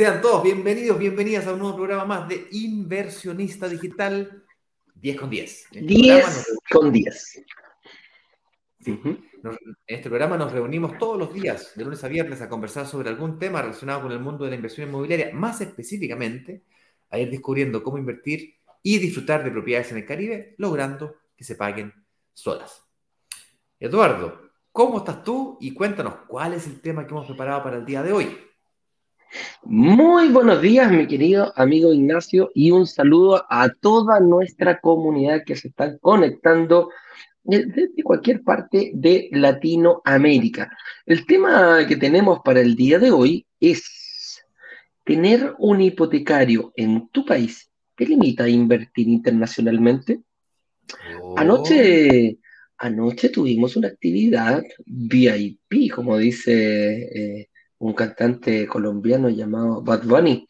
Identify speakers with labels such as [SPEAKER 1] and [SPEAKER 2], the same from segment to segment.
[SPEAKER 1] Sean todos bienvenidos, bienvenidas a un nuevo programa más de Inversionista Digital 10 con 10.
[SPEAKER 2] 10 este con 10.
[SPEAKER 1] Sí. En este programa nos reunimos todos los días, de lunes a viernes, a conversar sobre algún tema relacionado con el mundo de la inversión inmobiliaria, más específicamente a ir descubriendo cómo invertir y disfrutar de propiedades en el Caribe, logrando que se paguen solas. Eduardo, ¿cómo estás tú? Y cuéntanos cuál es el tema que hemos preparado para el día de hoy.
[SPEAKER 2] Muy buenos días, mi querido amigo Ignacio, y un saludo a toda nuestra comunidad que se está conectando desde cualquier parte de Latinoamérica. El tema que tenemos para el día de hoy es tener un hipotecario en tu país te limita a invertir internacionalmente. Anoche, anoche tuvimos una actividad VIP, como dice eh, un cantante colombiano llamado Bad Bunny.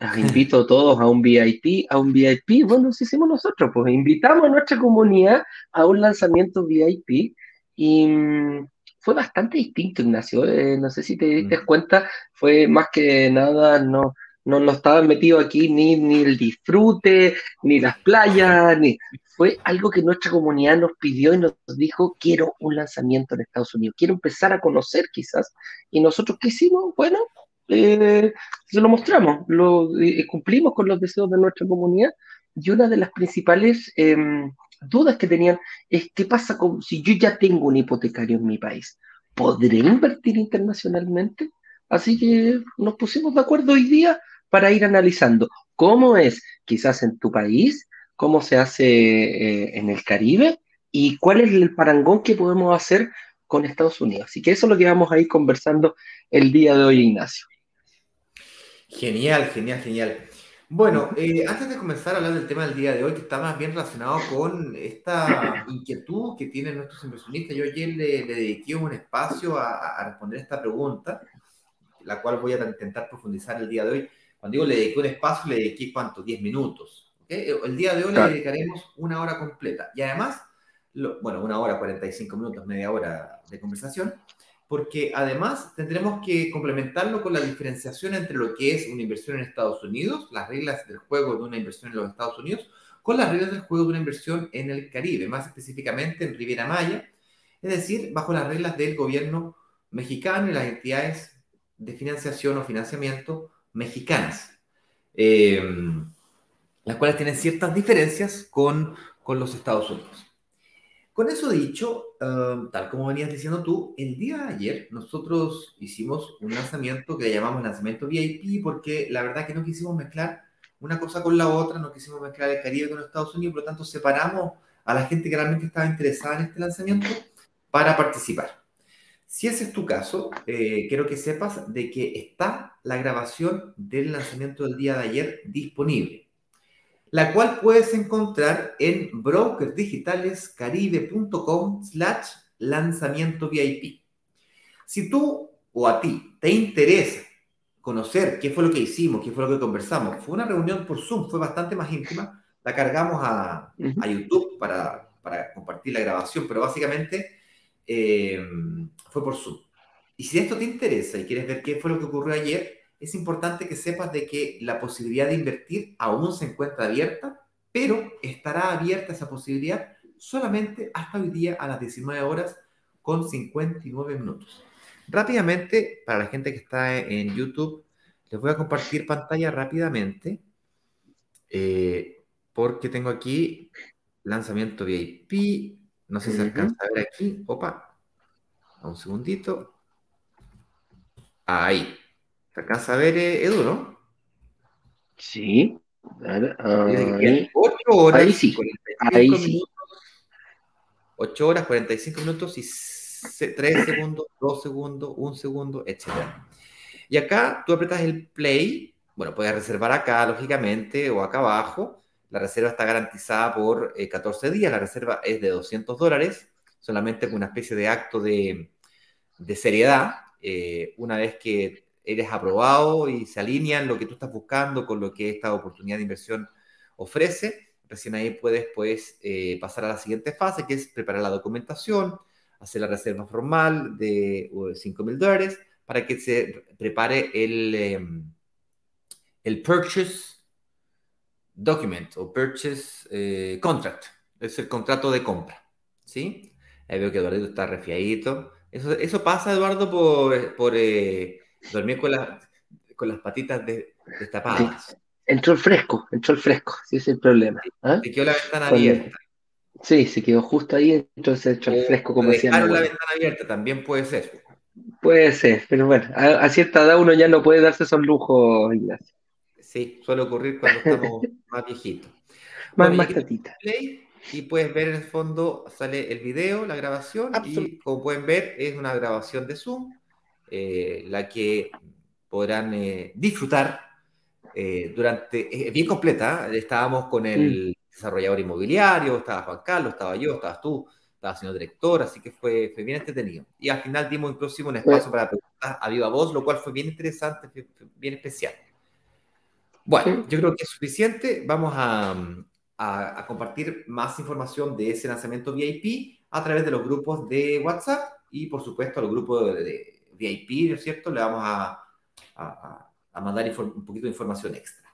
[SPEAKER 2] Los invito a todos a un VIP, a un VIP. Bueno, eso hicimos nosotros, pues invitamos a nuestra comunidad a un lanzamiento VIP y mm, fue bastante distinto, Ignacio. Eh, no sé si te diste mm. cuenta, fue más que nada, no, no, no estaba metido aquí ni, ni el disfrute, ni las playas, ni, fue algo que nuestra comunidad nos pidió y nos dijo, quiero un lanzamiento en Estados Unidos, quiero empezar a conocer quizás. Y nosotros, ¿qué hicimos? Bueno, eh, se lo mostramos, lo, eh, cumplimos con los deseos de nuestra comunidad. Y una de las principales em, dudas que tenían es, ¿qué pasa con, si yo ya tengo un hipotecario en mi país? ¿Podré invertir internacionalmente? Así que nos pusimos de acuerdo hoy día para ir analizando cómo es quizás en tu país cómo se hace eh, en el Caribe y cuál es el parangón que podemos hacer con Estados Unidos. Así que eso es lo que vamos a ir conversando el día de hoy, Ignacio.
[SPEAKER 1] Genial, genial, genial. Bueno, eh, antes de comenzar a hablar del tema del día de hoy, que está más bien relacionado con esta inquietud que tienen nuestros inversionistas, yo ayer le, dediqué un espacio a, a, responder esta pregunta, la cual voy a intentar profundizar el día de hoy. Cuando digo le dediqué un espacio, le dediqué cuánto, 10 minutos. El día de hoy le dedicaremos una hora completa. Y además, bueno, una hora, 45 minutos, media hora de conversación, porque además tendremos que complementarlo con la diferenciación entre lo que es una inversión en Estados Unidos, las reglas del juego de una inversión en los Estados Unidos, con las reglas del juego de una inversión en el Caribe, más específicamente en Riviera Maya, es decir, bajo las reglas del gobierno mexicano y las entidades de financiación o financiamiento mexicanas. Eh, las cuales tienen ciertas diferencias con, con los Estados Unidos. Con eso dicho, um, tal como venías diciendo tú, el día de ayer nosotros hicimos un lanzamiento que llamamos lanzamiento VIP porque la verdad que no quisimos mezclar una cosa con la otra, no quisimos mezclar el Caribe con los Estados Unidos, por lo tanto separamos a la gente que realmente estaba interesada en este lanzamiento para participar. Si ese es tu caso, eh, quiero que sepas de que está la grabación del lanzamiento del día de ayer disponible la cual puedes encontrar en brokersdigitalescaribe.com slash lanzamiento VIP. Si tú o a ti te interesa conocer qué fue lo que hicimos, qué fue lo que conversamos, fue una reunión por Zoom, fue bastante más íntima, la cargamos a, YouTube para, compartir la grabación, pero básicamente eh, fue por Zoom. Y si esto te interesa y quieres ver qué fue lo que ocurrió ayer, es importante que sepas de que la posibilidad de invertir aún se encuentra abierta, pero estará abierta esa posibilidad solamente hasta hoy día a las 19 horas con 59 minutos. Rápidamente, para la gente que está en YouTube, les voy a compartir pantalla rápidamente, eh, porque tengo aquí lanzamiento VIP, no sé si se alcanza a ver aquí, opa, un segundito, ahí, alcanza a ver, Edu, ¿no?
[SPEAKER 2] Sí.
[SPEAKER 1] Ahí, 8 horas. Ahí sí. Ahí sí. 8 horas, 45 minutos y 3 segundos, 2 segundos, 1 segundo, etc. Y acá tú apretas el play. Bueno, puedes reservar acá, lógicamente, o acá abajo. La reserva está garantizada por 14 eh, días. La reserva es de 200 dólares, solamente con una especie de acto de, de seriedad. Eh, una vez que eres aprobado y se alinean lo que tú estás buscando con lo que esta oportunidad de inversión ofrece. Recién ahí puedes pues, eh, pasar a la siguiente fase, que es preparar la documentación, hacer la reserva formal de 5 mil dólares para que se prepare el, em, el purchase document o purchase eh, contract. Es el contrato de compra. ¿Sí? Ahí veo que Eduardo está refiadito. Eso, eso pasa, Eduardo, por, por eh, dormir con, con las patitas destapadas.
[SPEAKER 2] Entró el fresco, entró el fresco, ese es el problema.
[SPEAKER 1] ¿Ah? Se quedó la ventana abierta.
[SPEAKER 2] Sí, se quedó justo ahí, entonces entró el fresco, como decían.
[SPEAKER 1] Dejaron la ventana abierta, también puede ser.
[SPEAKER 2] Puede ser, pero bueno, a, cierta edad uno ya no puede darse esos lujos, Ignacio.
[SPEAKER 1] Sí, suele ocurrir cuando estamos más viejitos.
[SPEAKER 2] Más, más tatita.
[SPEAKER 1] Y puedes ver en el fondo, sale el video, la grabación, y como pueden ver, es una grabación de Zoom, eh, la que podrán eh, disfrutar eh, durante, bien completa, estábamos con el desarrollador inmobiliario, estaba Juan Carlos, estaba yo, estabas tú, estaba el señor director, así que fue, fue bien entretenido. Y al final dimos inclusive un espacio para preguntas a viva voz, lo cual fue bien interesante, bien especial. Bueno, yo creo que es suficiente. Vamos a, a, compartir más información de ese lanzamiento VIP a través de los grupos de WhatsApp y, por supuesto, a los grupos de, VIP, ¿no es cierto? Le vamos a, a mandar un poquito de información extra.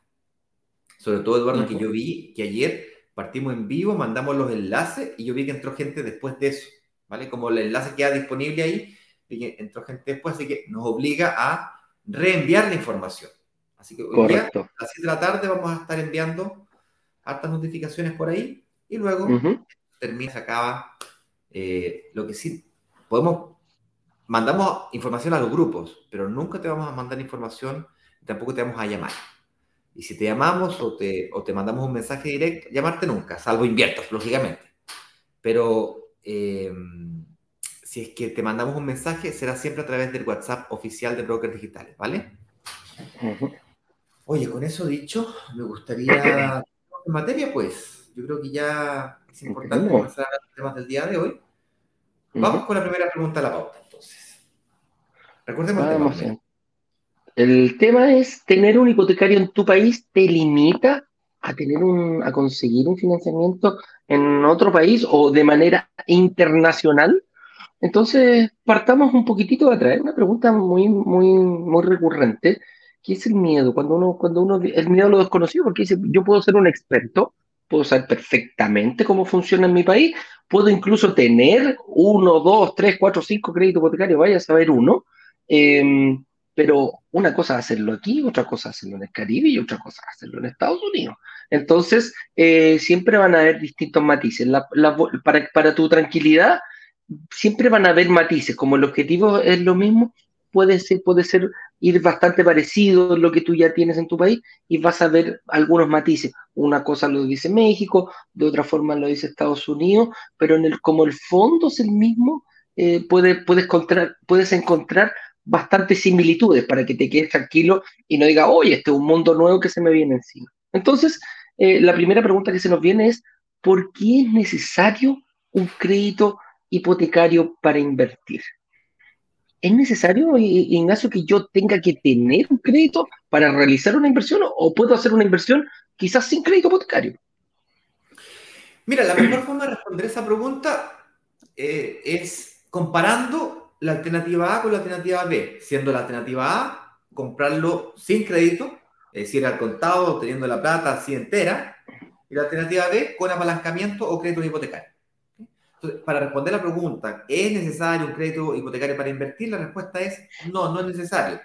[SPEAKER 1] Sobre todo, Eduardo, que yo vi que ayer partimos en vivo, mandamos los enlaces y yo vi que entró gente después de eso, ¿vale? Como el enlace queda disponible ahí, entró gente después, así que nos obliga a reenviar la información. Así que hoy día, a las 7 de la tarde vamos a estar enviando hartas notificaciones por ahí y luego termina, se acaba eh, lo que sí podemos, mandamos información a los grupos, pero nunca te vamos a mandar información, tampoco te vamos a llamar. Y si te llamamos o te, o te mandamos un mensaje directo, llamarte nunca, salvo inviertas, lógicamente. Pero em, si es que te mandamos un mensaje, será siempre a través del WhatsApp oficial de Brokers Digitales, ¿vale? Oye, con eso dicho, me gustaría... En materia, pues, yo creo que ya es importante comenzar a los temas del día de hoy. Vamos con la primera pregunta de la pauta.
[SPEAKER 2] Recordemos el tema. El tema es, ¿tener un hipotecario en tu país te limita a, tener un, a conseguir un financiamiento en otro país o de manera internacional? Entonces, partamos un poquitito de atrás. Una pregunta muy, muy, muy recurrente. ¿Qué es el miedo? Cuando uno, cuando uno, el miedo a lo desconocido, porque dice, yo puedo ser un experto, puedo saber perfectamente cómo funciona en mi país, puedo incluso tener uno, dos, tres, cuatro, cinco créditos hipotecarios, vaya a saber uno. Eh, pero una cosa es hacerlo aquí, otra cosa es hacerlo en el Caribe y otra cosa es hacerlo en Estados Unidos. Entonces, eh, siempre van a haber distintos matices. para, para, tu tranquilidad, siempre van a haber matices. Como el objetivo es lo mismo, puede ser, puede ser ir bastante parecido a lo que tú ya tienes en tu país y vas a ver algunos matices. Una cosa lo dice México, de otra forma lo dice Estados Unidos, pero en el, como el fondo es el mismo, eh, puedes, encontrar, puedes encontrar bastantes similitudes para que te quedes tranquilo y no diga, oye, este es un mundo nuevo que se me viene encima. Entonces, eh, la primera pregunta que se nos viene es, ¿por qué es necesario un crédito hipotecario para invertir? ¿Es necesario, Ignacio, que yo tenga que tener un crédito para realizar una inversión o puedo hacer una inversión quizás sin crédito hipotecario?
[SPEAKER 1] Mira, la mejor forma de responder esa pregunta eh, es comparando la alternativa A con la alternativa B, siendo la alternativa A comprarlo sin crédito, es decir, al contado, teniendo la plata así entera, y la alternativa B con apalancamiento o crédito hipotecario. Entonces, para responder la pregunta, ¿es necesario un crédito hipotecario para invertir? La respuesta es no, no es necesario.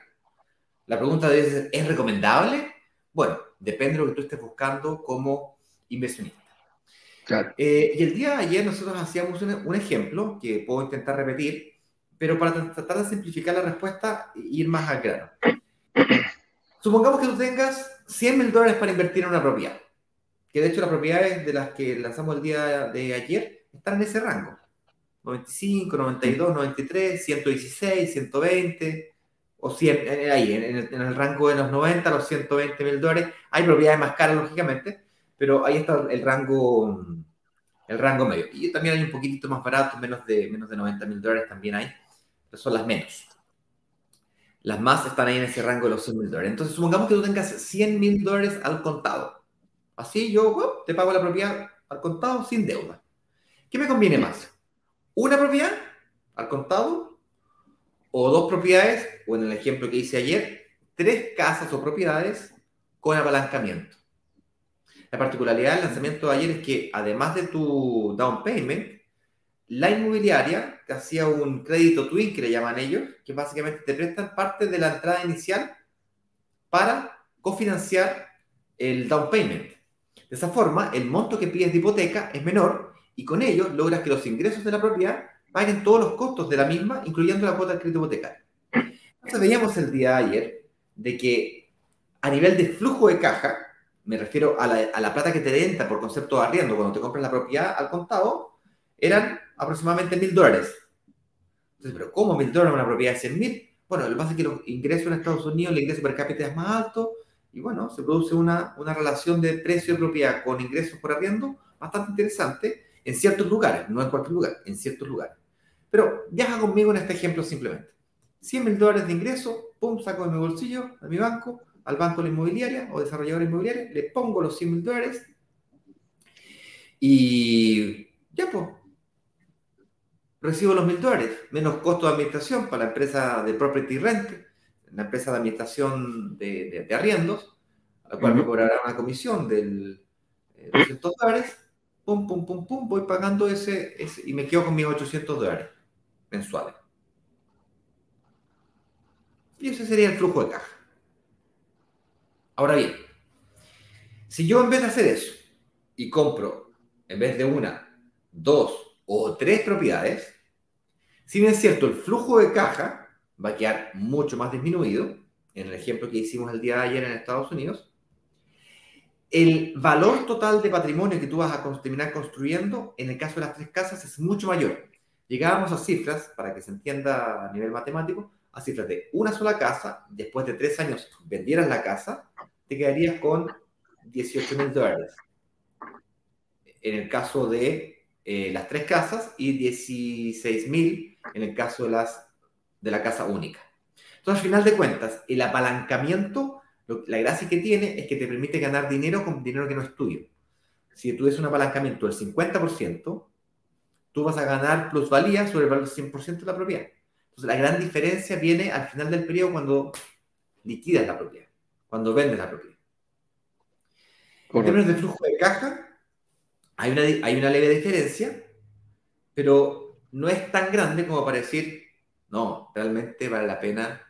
[SPEAKER 1] La pregunta es, ¿es recomendable? Bueno, depende de lo que tú estés buscando como inversionista. Claro. Eh, y el día de ayer nosotros hacíamos un, un ejemplo que puedo intentar repetir, pero para tratar de simplificar la respuesta e ir más al grano. Supongamos que tú tengas 100 mil dólares para invertir en una propiedad, que de hecho las propiedades de las que lanzamos el día de ayer están en ese rango. 95, 92, 93, 116, 120, o 100, ahí, en, el, rango de los 90 a los 120 mil dólares. Hay propiedades más caras, lógicamente, pero ahí está el rango, el rango medio. Y también hay un poquitito más barato, menos de, menos de 90 mil dólares también hay son las menos. Las más están ahí en ese rango de los 100 mil dólares. Entonces, supongamos que tú tengas 100 mil dólares al contado. Así yo te pago la propiedad al contado sin deuda. ¿Qué me conviene más? ¿Una propiedad al contado? ¿O dos propiedades? O en el ejemplo que hice ayer, tres casas o propiedades con apalancamiento. La particularidad del lanzamiento de ayer es que además de tu down payment, la inmobiliaria te hacía un crédito twin, que le llaman ellos, que básicamente te prestan parte de la entrada inicial para cofinanciar el down payment. De esa forma, el monto que pides de hipoteca es menor y con ello logras que los ingresos de la propiedad paguen todos los costos de la misma, incluyendo la cuota del crédito hipotecario. Entonces veíamos el día de ayer de que a nivel de flujo de caja, me refiero a la, plata que te entra por concepto de arriendo cuando te compras la propiedad al contado, eran aproximadamente mil dólares. Entonces, pero ¿cómo mil dólares una propiedad de 100 mil? Bueno, lo que pasa es que los ingresos en Estados Unidos, el ingreso per cápita es más alto y bueno, se produce una, una relación de precio de propiedad con ingresos por arriendo bastante interesante en ciertos lugares, no en cualquier lugar, en ciertos lugares. Pero viaja conmigo en este ejemplo simplemente. 100 mil dólares de ingreso, pum, saco de mi bolsillo, de mi banco, al banco de la inmobiliaria o desarrolladora inmobiliaria, le pongo los 100 mil dólares y ya pues, recibo los mil dólares, menos costo de administración para la empresa de property rent, la empresa de administración de, arriendos, a la cual me cobrará una comisión del 200 eh, dólares, pum, pum, pum, pum, voy pagando ese, ese y me quedo con mis 800 dólares mensuales. Y ese sería el flujo de caja. Ahora bien, si yo en vez de hacer eso y compro, en vez de una, dos o tres propiedades, si bien es cierto, el flujo de caja va a quedar mucho más disminuido, en el ejemplo que hicimos el día de ayer en Estados Unidos, el valor total de patrimonio que tú vas a terminar construyendo, en el caso de las tres casas, es mucho mayor. Llegábamos a cifras, para que se entienda a nivel matemático, a cifras de una sola casa, después de tres años vendieras la casa, te quedarías con 18 mil dólares. En el caso de eh, las tres casas y 16 mil en el caso de, las, de la casa única. Entonces, al final de cuentas, el apalancamiento, la gracia que tiene es que te permite ganar dinero con dinero que no es tuyo. Si tú tienes un apalancamiento del 50%, tú vas a ganar plusvalía sobre el valor del 100% de la propiedad. Entonces, la gran diferencia viene al final del periodo cuando liquidas la propiedad, cuando vendes la propiedad. En términos de flujo de caja, hay una, leve diferencia, pero no es tan grande como para decir, no, realmente vale la pena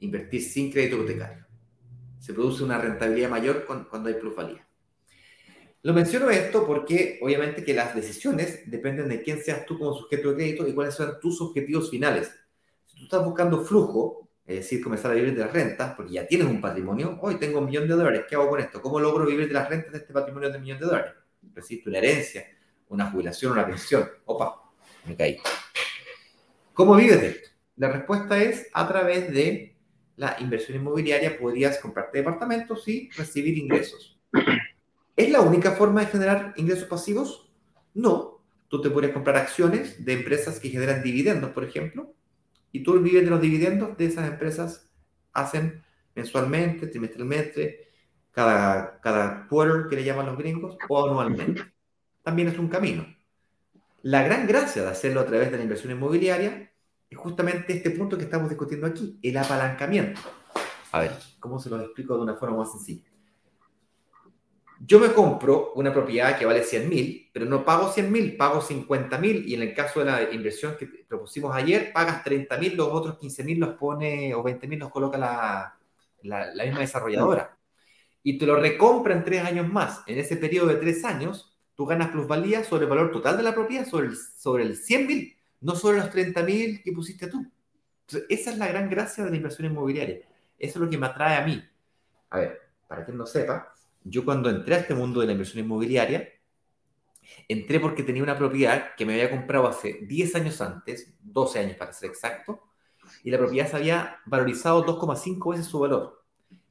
[SPEAKER 1] invertir sin crédito hipotecario. Se produce una rentabilidad mayor cuando hay plusvalía. Lo menciono esto porque obviamente que las decisiones dependen de quién seas tú como sujeto de crédito y cuáles son tus objetivos finales. Si tú estás buscando flujo, es decir, comenzar a vivir de las rentas, porque ya tienes un patrimonio, hoy tengo un millón de dólares, ¿qué hago con esto? ¿Cómo logro vivir de las rentas de este patrimonio de un millón de dólares? Recibiste una herencia, una jubilación, una pensión. Opa, me caí. ¿Cómo vives de esto? La respuesta es a través de la inversión inmobiliaria podrías comprarte departamentos y recibir ingresos. ¿Es la única forma de generar ingresos pasivos? No. Tú te puedes comprar acciones de empresas que generan dividendos, por ejemplo, y tú vives de los dividendos de esas empresas, hacen mensualmente, trimestralmente, cada, cada quarter que le llaman los gringos, o anualmente. También es un camino. La gran gracia de hacerlo a través de la inversión inmobiliaria es justamente este punto que estamos discutiendo aquí, el apalancamiento. A ver, ¿cómo se lo explico de una forma más sencilla? yo me compro una propiedad que vale 100 mil, pero no pago 100 mil, pago 50 mil y en el caso de la inversión que propusimos ayer, pagas 30 mil, los otros 15 mil los pone o 20 mil los coloca la, la, misma desarrolladora. Y te lo recompra en tres años más. En ese periodo de tres años, tú ganas plusvalía sobre el valor total de la propiedad, sobre el, sobre el 100 mil, no sobre los 30 mil que pusiste tú. Esa es la gran gracia de la inversión inmobiliaria. Eso es lo que me atrae a mí. A ver, para quien no sepa, yo cuando entré a este mundo de la inversión inmobiliaria, entré porque tenía una propiedad que me había comprado hace 10 años antes, 12 años para ser exacto, y la propiedad se había valorizado 2,5 veces su valor.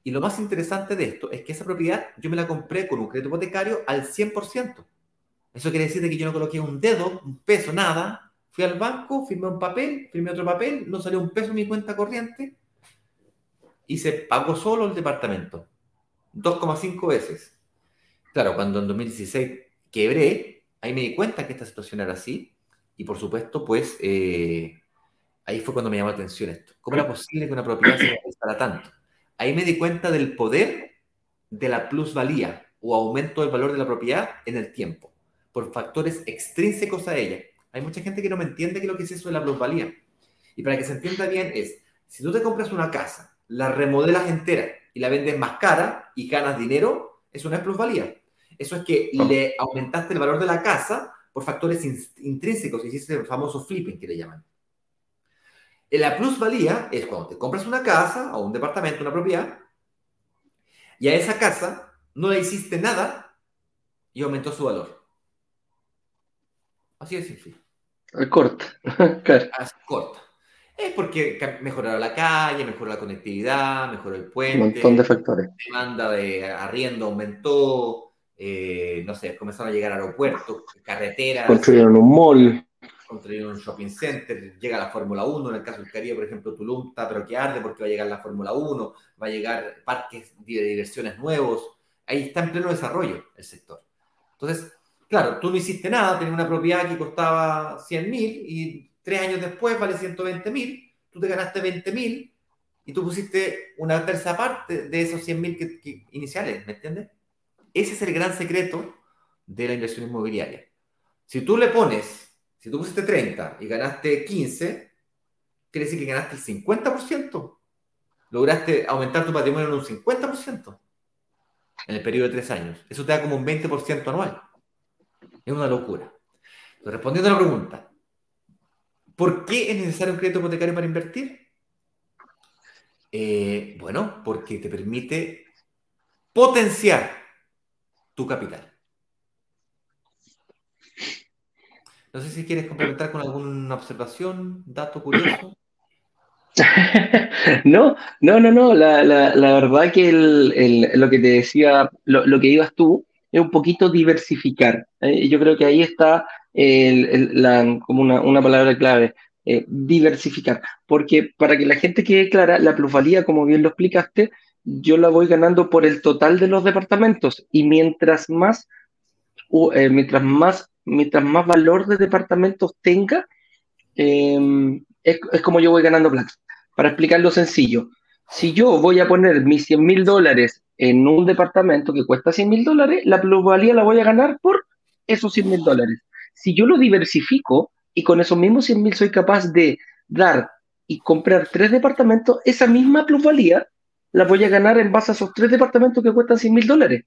[SPEAKER 1] Y lo más interesante de esto es que esa propiedad yo me la compré con un crédito hipotecario al 100%. Eso quiere decir que yo no coloqué un dedo, un peso, nada. Fui al banco, firmé un papel, firmé otro papel, no salió un peso en mi cuenta corriente y se pagó solo el departamento. 2,5 veces. Claro, cuando en 2016 quebré, ahí me di cuenta que esta situación era así. Y por supuesto, pues eh, ahí fue cuando me llamó la atención esto. ¿Cómo era posible que una propiedad se valorizara tanto? Ahí me di cuenta del poder de la plusvalía o aumento del valor de la propiedad en el tiempo, por factores extrínsecos a ella. Hay mucha gente que no me entiende qué es lo que es eso de la plusvalía. Y para que se entienda bien es, si tú te compras una casa, la remodelas entera y la vendes más cara y ganas dinero, eso no es plusvalía. Eso es que le aumentaste el valor de la casa por factores intrínsecos, hiciste el famoso flipping que le llaman. La plusvalía es cuando te compras una casa o un departamento, una propiedad, y a esa casa no le hiciste nada y aumentó su valor. Así de simple.
[SPEAKER 2] Corta.
[SPEAKER 1] Corta. Es porque mejoró la calle, mejoró la conectividad, mejoró el puente.
[SPEAKER 2] Un montón de factores.
[SPEAKER 1] La demanda de arriendo aumentó, eh, no sé, comenzaron a llegar aeropuertos, carreteras.
[SPEAKER 2] Construyeron un mall.
[SPEAKER 1] Construyeron un shopping center, llega la Fórmula 1, en el caso del Caribe, por ejemplo, Tulum está pero que arde porque va a llegar la Fórmula 1, va a llegar parques de diversiones nuevos, ahí está en pleno desarrollo el sector. Entonces, claro, tú no hiciste nada, tenías una propiedad que costaba 100 mil y tres años después vale 120 mil, tú te ganaste 20 mil y tú pusiste una tercera parte de esos 100 mil iniciales, ¿me entiendes? Ese es el gran secreto de la inversión inmobiliaria. Si tú le pones, si tú pusiste 30 y ganaste 15, quiere decir que ganaste el 50%. Lograste aumentar tu patrimonio en un 50% en el periodo de tres años. Eso te da como un 20% anual. Es una locura. respondiendo a la pregunta, ¿por qué es necesario un crédito hipotecario para invertir? Eh, bueno, porque te permite potenciar tu capital. No sé si quieres complementar con alguna observación, dato curioso.
[SPEAKER 2] no, no, no, no. La, verdad que lo que te decía, lo, que ibas tú, es un poquito diversificar. ¿eh? Yo creo que ahí está como una, palabra clave. Eh, diversificar, porque para que la gente quede clara, la plusvalía, como bien lo explicaste, yo la voy ganando por el total de los departamentos y mientras más, eh, mientras más, mientras más valor de departamentos tenga, em, es, como yo voy ganando plata. Para explicarlo sencillo, si yo voy a poner mis 100 mil dólares en un departamento que cuesta 100 mil dólares, la plusvalía la voy a ganar por esos 100 mil dólares. Si yo lo diversifico y con esos mismos 100 mil soy capaz de dar y comprar tres departamentos, esa misma plusvalía la voy a ganar en base a esos tres departamentos que cuestan 100 mil dólares.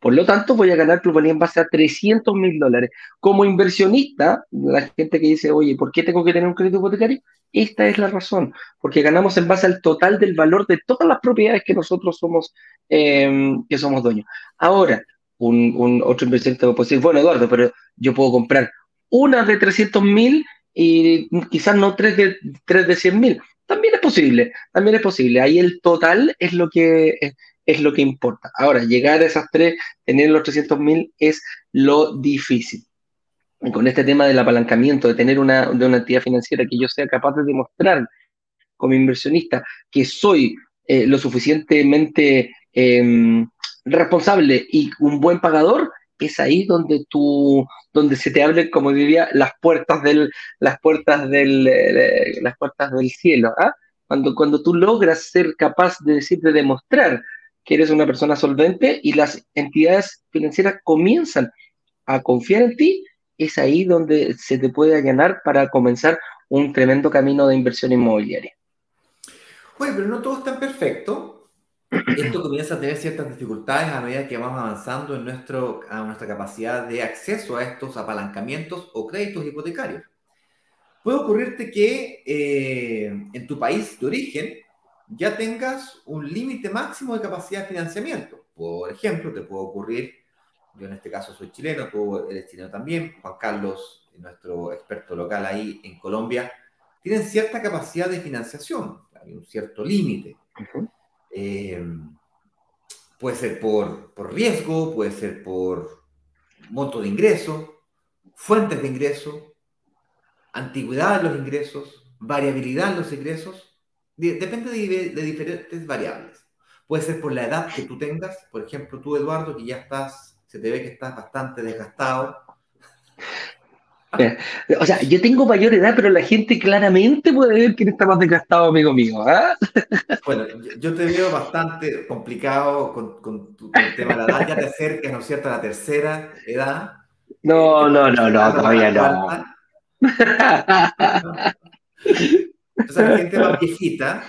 [SPEAKER 2] Por lo tanto, voy a ganar plusvalía en base a 300 mil dólares. Como inversionista, la gente que dice, oye, ¿por qué tengo que tener un crédito hipotecario? Esta es la razón, porque ganamos en base al total del valor de todas las propiedades que nosotros somos, em, que somos dueños. Ahora, un, otro inversionista puede decir, bueno, Eduardo, pero yo puedo comprar una de 300 mil y quizás no tres de, tres de 100 mil. También es posible, también es posible. Ahí el total es lo que, es lo que importa. Ahora, llegar a esas tres, tener los 300 mil es lo difícil. Con este tema del apalancamiento, de tener una, de una entidad financiera que yo sea capaz de demostrar como inversionista que soy eh, lo suficientemente em, responsable y un buen pagador, es ahí donde tú, donde se te abren, como diría, las puertas del, las puertas del, eh, las puertas del cielo. ¿ah? Cuando, cuando tú logras ser capaz de decir, de demostrar que eres una persona solvente y las entidades financieras comienzan a confiar en ti, es ahí donde se te puede allanar para comenzar un tremendo camino de inversión inmobiliaria.
[SPEAKER 1] Bueno, pero no todo es perfecto. Esto comienza a tener ciertas dificultades a medida que vamos avanzando en nuestro, a nuestra capacidad de acceso a estos apalancamientos o créditos hipotecarios. Puede ocurrirte que eh, en tu país de origen ya tengas un límite máximo de capacidad de financiamiento. Por ejemplo, te puede ocurrir, yo en este caso soy chileno, tú eres chileno también, Juan Carlos, nuestro experto local ahí en Colombia, tienen cierta capacidad de financiación, hay un cierto límite. Eh, puede ser por, por riesgo, puede ser por monto de ingreso, fuentes de ingreso, antigüedad de los ingresos, variabilidad de los ingresos, depende de, diferentes variables. Puede ser por la edad que tú tengas, por ejemplo, tú, Eduardo, que ya estás, se te ve que estás bastante desgastado.
[SPEAKER 2] O sea, yo tengo mayor edad, pero la gente claramente puede ver quién está más desgastado, amigo mío. ¿ah?
[SPEAKER 1] Bueno, yo te veo bastante complicado con, con, tu, el tema de la edad. Ya te acercas, ¿no es cierto?, a la tercera edad.
[SPEAKER 2] No, no, no, no, todavía no.
[SPEAKER 1] Entonces, la gente más viejita,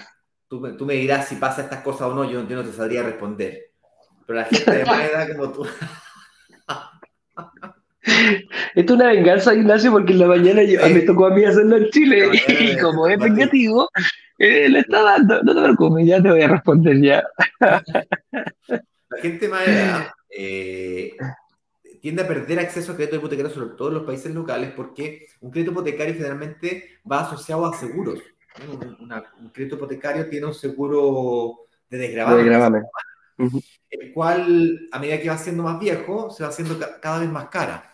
[SPEAKER 1] tú, tú, me dirás si pasa estas cosas o no, yo, yo no te sabría responder. Pero la gente de más edad como tú.
[SPEAKER 2] Esto es una venganza, Ignacio, porque en la mañana yo, me tocó a mí hacerlo en Chile y como es vengativo, eh, le está dando. No te preocupes, ya te voy a responder ya.
[SPEAKER 1] La gente más edad eh, tiende a perder acceso a crédito hipotecario, sobre todo en los países locales, porque un crédito hipotecario generalmente va asociado a seguros. Un crédito hipotecario tiene un seguro de desgravamen el cual a medida que va siendo más viejo, se va haciendo cada vez más cara.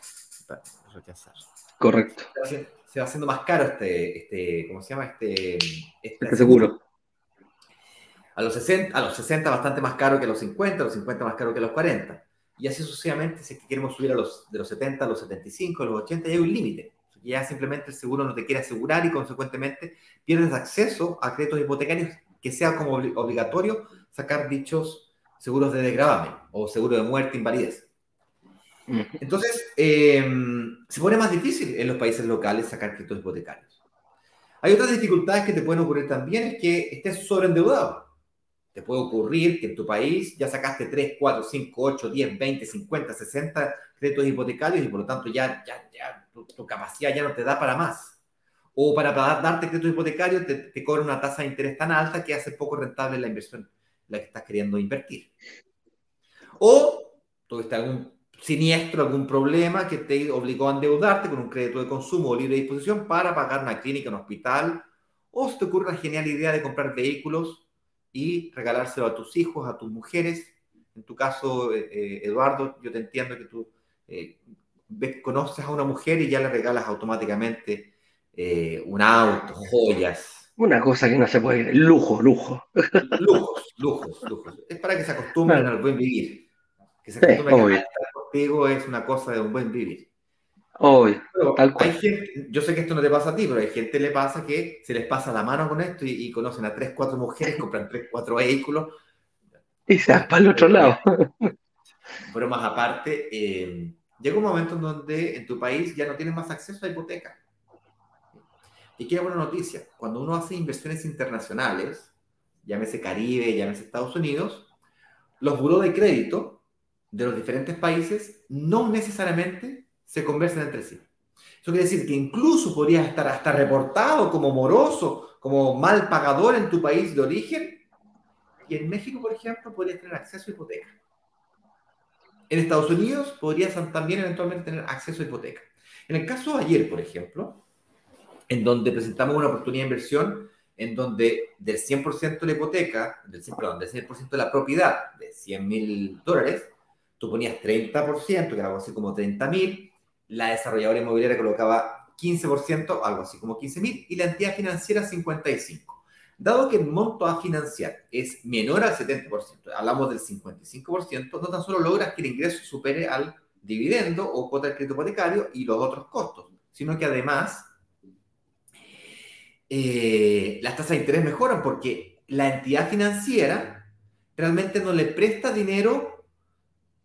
[SPEAKER 2] Correcto.
[SPEAKER 1] Se va haciendo más caro este, este ¿cómo se llama? Este,
[SPEAKER 2] este, este seguro.
[SPEAKER 1] A los, 60, a los 60 bastante más caro que a los 50, a los 50 más caro que a los 40. Y así sucesivamente, si es que queremos subir a los, de los 70 a los 75, a los 80, ya hay un límite. Ya simplemente el seguro no te quiere asegurar y consecuentemente pierdes acceso a créditos hipotecarios que sea como obligatorio sacar dichos seguros de desgravamen o seguro de muerte, invalidez. Entonces, em, se pone más difícil en los países locales sacar créditos hipotecarios. Hay otras dificultades que te pueden ocurrir también, es que estés sobreendeudado. Te puede ocurrir que en tu país ya sacaste 3, 4, 5, 8, 10, 20, 50, 60 créditos hipotecarios y por lo tanto ya, ya, ya tu, capacidad ya no te da para más. O para, darte créditos hipotecarios te, te cobra una tasa de interés tan alta que hace poco rentable la inversión la que estás queriendo invertir. O tuviste algún siniestro, algún problema que te obligó a endeudarte con un crédito de consumo o libre disposición para pagar una clínica, un hospital, o se te ocurre la genial idea de comprar vehículos y regalárselo a tus hijos, a tus mujeres. En tu caso, eh, eh, Eduardo, yo te entiendo que tú eh, conoces a una mujer y ya le regalas automáticamente un auto, joyas,
[SPEAKER 2] una cosa que no se puede. Lujo, lujo.
[SPEAKER 1] Lujos, lujos, lujos. Es para que se acostumbren al buen vivir. Que se acostumbren a estar contigo es una cosa de un buen vivir.
[SPEAKER 2] Obvio.
[SPEAKER 1] Hay gente, yo sé que esto no te pasa a ti, pero hay gente le pasa que se les pasa la mano con esto y, conocen a tres, cuatro mujeres, compran tres, cuatro vehículos.
[SPEAKER 2] Y se van para el otro lado.
[SPEAKER 1] Pero más aparte, eh, llega un momento en donde en tu país ya no tienes más acceso a hipoteca. Y qué buena noticia, cuando uno hace inversiones internacionales, llámese Caribe, llámese Estados Unidos, los buros de crédito de los diferentes países no necesariamente se conversan entre sí. Eso quiere decir que incluso podrías estar hasta reportado como moroso, como mal pagador en tu país de origen, y en México, por ejemplo, podrías tener acceso a hipoteca. En Estados Unidos podrías también eventualmente tener acceso a hipoteca. En el caso de ayer, por ejemplo, en donde presentamos una oportunidad de inversión en donde del 100% de la hipoteca, del, perdón, del 100% de la propiedad de 100 mil dólares, tú ponías 30%, que era algo así como 30 mil, la desarrolladora inmobiliaria colocaba 15%, algo así como 15 mil, y la entidad financiera 55%. Dado que el monto a financiar es menor al 70%, hablamos del 55%, no tan solo logras que el ingreso supere al dividendo o cuota de crédito hipotecario y los otros costos, sino que además eh, las tasas de interés mejoran porque la entidad financiera realmente no le presta dinero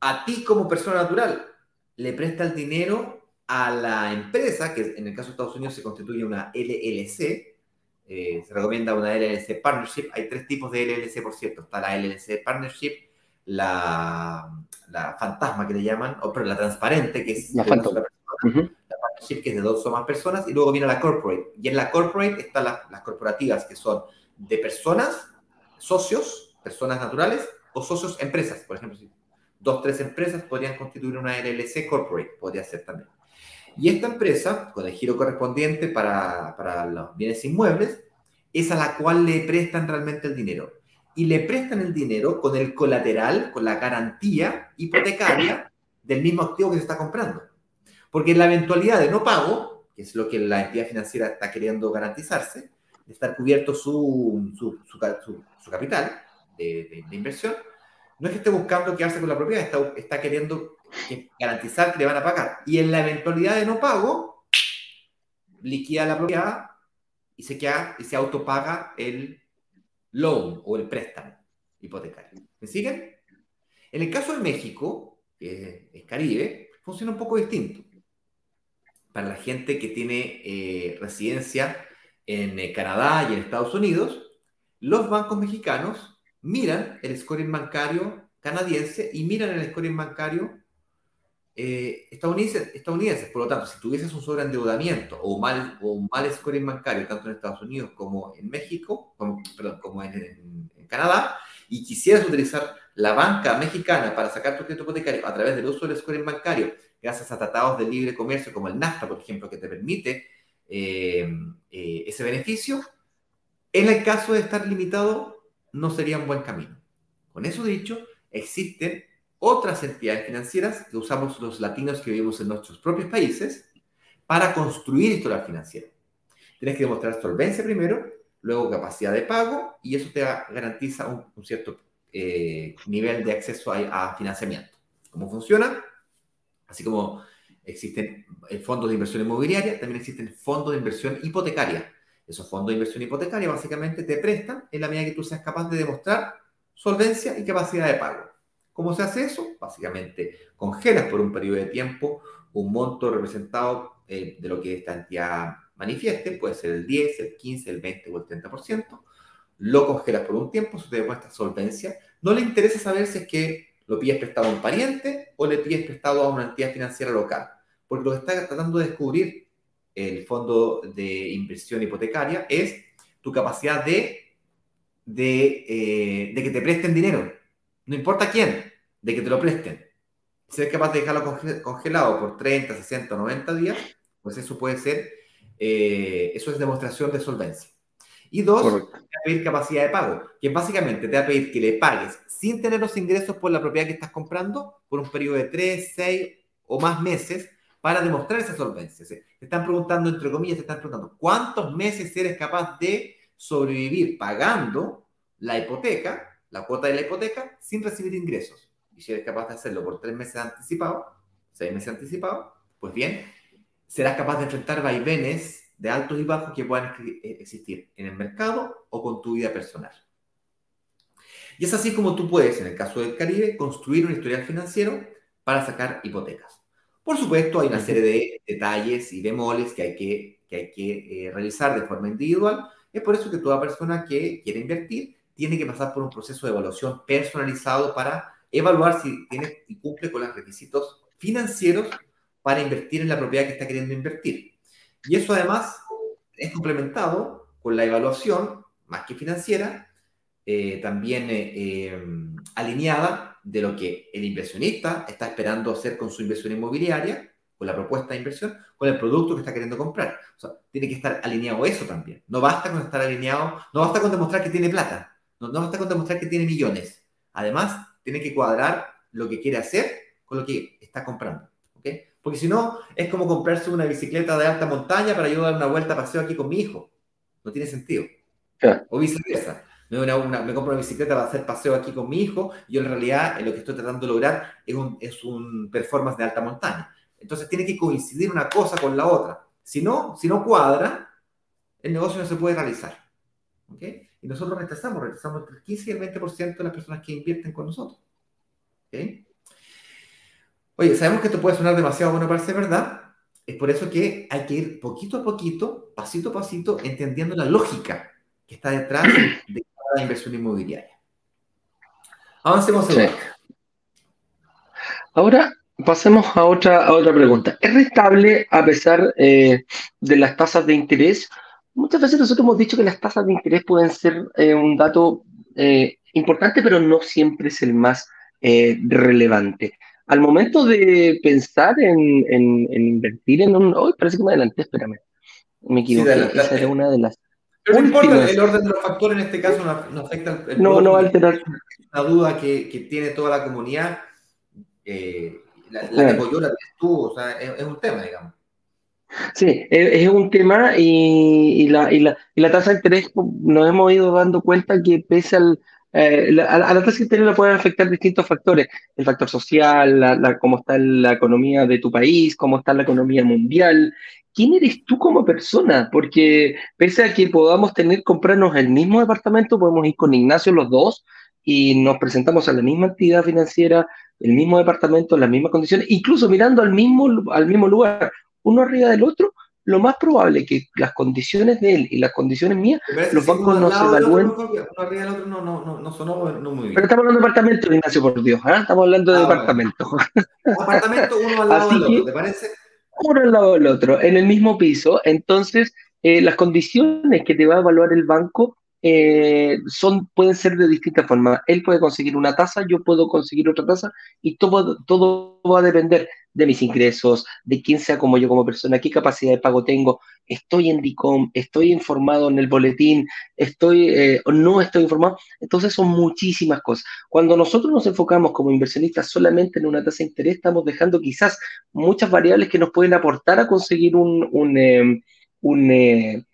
[SPEAKER 1] a ti como persona natural, le presta el dinero a la empresa, que en el caso de Estados Unidos se constituye una LLC, eh, se recomienda una LLC Partnership, hay tres tipos de LLC, por cierto, está la LLC Partnership, la, la fantasma que le llaman, o pero la transparente, que es
[SPEAKER 2] la,
[SPEAKER 1] que es de dos o más personas, y luego viene la corporate. Y en la corporate están las, corporativas, que son de personas, socios, personas naturales, o socios empresas. Por ejemplo, si dos, tres empresas podrían constituir una LLC corporate, podría ser también. Y esta empresa, con el giro correspondiente para, para los bienes inmuebles, es a la cual le prestan realmente el dinero. Y le prestan el dinero con el colateral, con la garantía hipotecaria del mismo activo que se está comprando. Porque en la eventualidad de no pago, que es lo que la entidad financiera está queriendo garantizarse, de estar cubierto su, su, su, capital de, de, inversión, no es que esté buscando quedarse con la propiedad, está, está queriendo garantizar que le van a pagar. Y en la eventualidad de no pago, liquida la propiedad y se, queda, y se autopaga el loan o el préstamo hipotecario. ¿Me siguen? En el caso de México, que es Caribe, funciona un poco distinto. Para la gente que tiene eh, residencia en eh, Canadá y en Estados Unidos, los bancos mexicanos miran el scoring bancario canadiense y miran el scoring bancario eh, estadounidense, Por lo tanto, si tuvieses un sobreendeudamiento o, mal, o mal scoring bancario, tanto en Estados Unidos como en México, como, perdón, como en, Canadá, y quisieras utilizar la banca mexicana para sacar tu crédito hipotecario a través del uso del scoring bancario, gracias a tratados de libre comercio como el NAFTA, por ejemplo, que te permite eh, eh, ese beneficio, en el caso de estar limitado, no sería un buen camino. Con eso dicho, existen otras entidades financieras que usamos los latinos que vivimos en nuestros propios países para construir historial financiero. Tienes que demostrar solvencia primero, luego capacidad de pago y eso te garantiza un, cierto eh, nivel de acceso a, financiamiento. ¿Cómo funciona? Así como existen eh, fondos de inversión inmobiliaria, también existen fondos de inversión hipotecaria. Esos fondos de inversión hipotecaria básicamente te prestan en la medida que tú seas capaz de demostrar solvencia y capacidad de pago. ¿Cómo se hace eso? Básicamente congelas por un periodo de tiempo un monto representado eh, de lo que esta entidad manifieste, puede ser el 10, el 15, el 20 o el 30%, lo congelas por un tiempo, eso te demuestra solvencia. No le interesa saber si es que lo pides prestado a un pariente o le pides prestado a una entidad financiera local, porque lo está tratando de descubrir el fondo de inversión hipotecaria es tu capacidad de, de, eh, de que te presten dinero. No importa quién, de que te lo presten. Si eres capaz de dejarlo congelado por 30, 60, 90 días, pues eso puede ser, eh, eso es demostración de solvencia. Y dos, te va a pedir capacidad de pago, que básicamente te va a pedir que le pagues sin tener los ingresos por la propiedad que estás comprando por un periodo de 3, 6 o más meses para demostrar esa solvencia. Te están preguntando, entre comillas, te están preguntando, ¿cuántos meses eres capaz de sobrevivir pagando la hipoteca, la cuota de la hipoteca, sin recibir ingresos? y si eres capaz de hacerlo por tres meses anticipado, seis meses anticipado, pues bien, serás capaz de enfrentar vaivenes de altos y bajos que puedan eh, existir en el mercado o con tu vida personal. Y es así como tú puedes, en el caso del Caribe, construir un historial financiero para sacar hipotecas. Por supuesto, hay una serie de detalles y bemoles que hay que, que, hay que eh, realizar de forma individual. Es por eso que toda persona que quiere invertir tiene que pasar por un proceso de evaluación personalizado para evaluar si tiene y cumple con los requisitos financieros para invertir en la propiedad que está queriendo invertir. Y eso además es complementado con la evaluación, más que financiera, eh, también eh, eh, alineada de lo que el inversionista está esperando hacer con su inversión inmobiliaria, con la propuesta de inversión, con el producto que está queriendo comprar. O sea, tiene que estar alineado eso también. No basta con estar alineado, no basta con demostrar que tiene plata, no, no basta con demostrar que tiene millones. Además, tiene que cuadrar lo que quiere hacer con lo que está comprando. ¿okay? Porque si no, es como comprarse una bicicleta de alta montaña para yo dar una vuelta a paseo aquí con mi hijo. No tiene sentido. O viceversa. Me, compro una bicicleta para hacer paseo aquí con mi hijo yo en realidad lo que estoy tratando de lograr es un, es un performance de alta montaña. Entonces tiene que coincidir una cosa con la otra. Si no, si no cuadra, el negocio no se puede realizar. ¿okay? Y nosotros rechazamos, rechazamos entre el 15 y el 20% de las personas que invierten con nosotros. Oye, sabemos que esto puede sonar demasiado bueno para ser verdad. Es por eso que hay que ir poquito a poquito, pasito a pasito, entendiendo la lógica que está detrás de cada inversión inmobiliaria. Avancemos. Sí.
[SPEAKER 2] Ahora pasemos a otra, a otra pregunta. ¿Es rentable a pesar eh, de las tasas de interés? Muchas veces nosotros hemos dicho que las tasas de interés pueden ser eh, un dato eh, importante, pero no siempre es el más relevante. Al momento de pensar en, invertir en un... Hoy parece que me adelanté, espérame. Me equivoqué. Esa era una de las...
[SPEAKER 1] Pero no importa, el orden de los factores en este caso no, afecta
[SPEAKER 2] el, No, no va a alterar.
[SPEAKER 1] Una duda que, que, tiene toda la comunidad, la, la que apoyó la tienes tú, o sea, es un tema, digamos.
[SPEAKER 2] Sí, es, un tema y, la, y, la, y, la, tasa de interés nos hemos ido dando cuenta que pese al, Eh, a, la tasa de interés la pueden afectar distintos factores, el factor social, la, cómo está la economía de tu país, cómo está la economía mundial. ¿Quién eres tú como persona? Porque pese a que podamos tener, comprarnos el mismo departamento, podemos ir con Ignacio los dos y nos presentamos a la misma entidad financiera, el mismo departamento, las mismas condiciones, incluso mirando al mismo, al mismo lugar, uno arriba del otro, lo más probable es que las condiciones de él y las condiciones mías, los bancos no se evalúen. No, no, no, sonó no muy bien. Pero estamos hablando de departamento, Ignacio, por Dios. ¿eh? Estamos hablando de ah, departamento.
[SPEAKER 1] Apartamento uno al lado del otro, ¿te parece?
[SPEAKER 2] Uno al lado del otro, en el mismo piso. Entonces, eh, las condiciones que te va a evaluar el banco eh, son, pueden ser de distintas formas. Él puede conseguir una tasa, yo puedo conseguir otra tasa y todo, todo va a depender de mis ingresos, de quién sea como yo como persona, qué capacidad de pago tengo, estoy en DICOM, estoy informado en el boletín, estoy eh, o no estoy informado. Entonces son muchísimas cosas. Cuando nosotros nos enfocamos como inversionistas solamente en una tasa de interés, estamos dejando quizás muchas variables que nos pueden aportar a conseguir un, un, eh, un,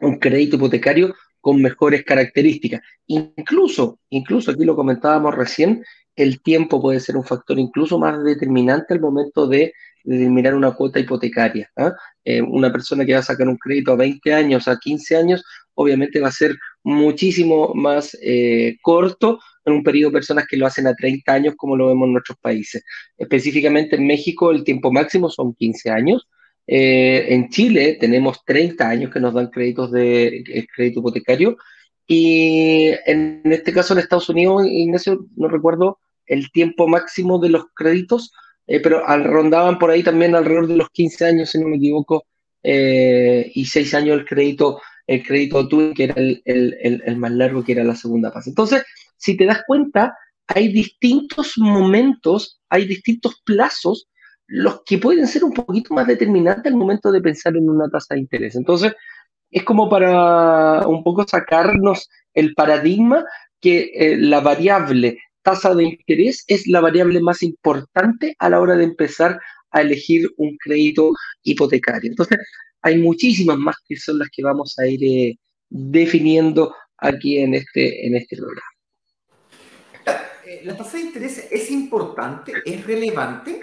[SPEAKER 2] un crédito hipotecario con mejores características. Incluso, incluso aquí lo comentábamos recién, el tiempo puede ser un factor incluso más determinante al momento de determinar una cuota hipotecaria. ¿ah? Eh, una persona que va a sacar un crédito a 20 años, a 15 años, obviamente va a ser muchísimo más eh, corto en un periodo de personas que lo hacen a 30 años, como lo vemos en nuestros países. Específicamente en México, el tiempo máximo son 15 años, eh, en Chile tenemos 30 años que nos dan créditos de crédito hipotecario y en este caso en Estados Unidos, Ignacio, no recuerdo el tiempo máximo de los créditos, eh, pero rondaban por ahí también alrededor de los 15 años, si no me equivoco, eh, y 6 años el crédito, el crédito TUI, que era el, el, el, más largo, que era la segunda fase. Entonces, si te das cuenta, hay distintos momentos, hay distintos plazos los que pueden ser un poquito más determinantes al momento de pensar en una tasa de interés. Entonces, es como para un poco sacarnos el paradigma que eh, la variable tasa de interés es la variable más importante a la hora de empezar a elegir un crédito hipotecario. Entonces, hay muchísimas más que son las que vamos a ir eh, definiendo aquí en este, en este programa.
[SPEAKER 1] La tasa de interés es importante, es relevante,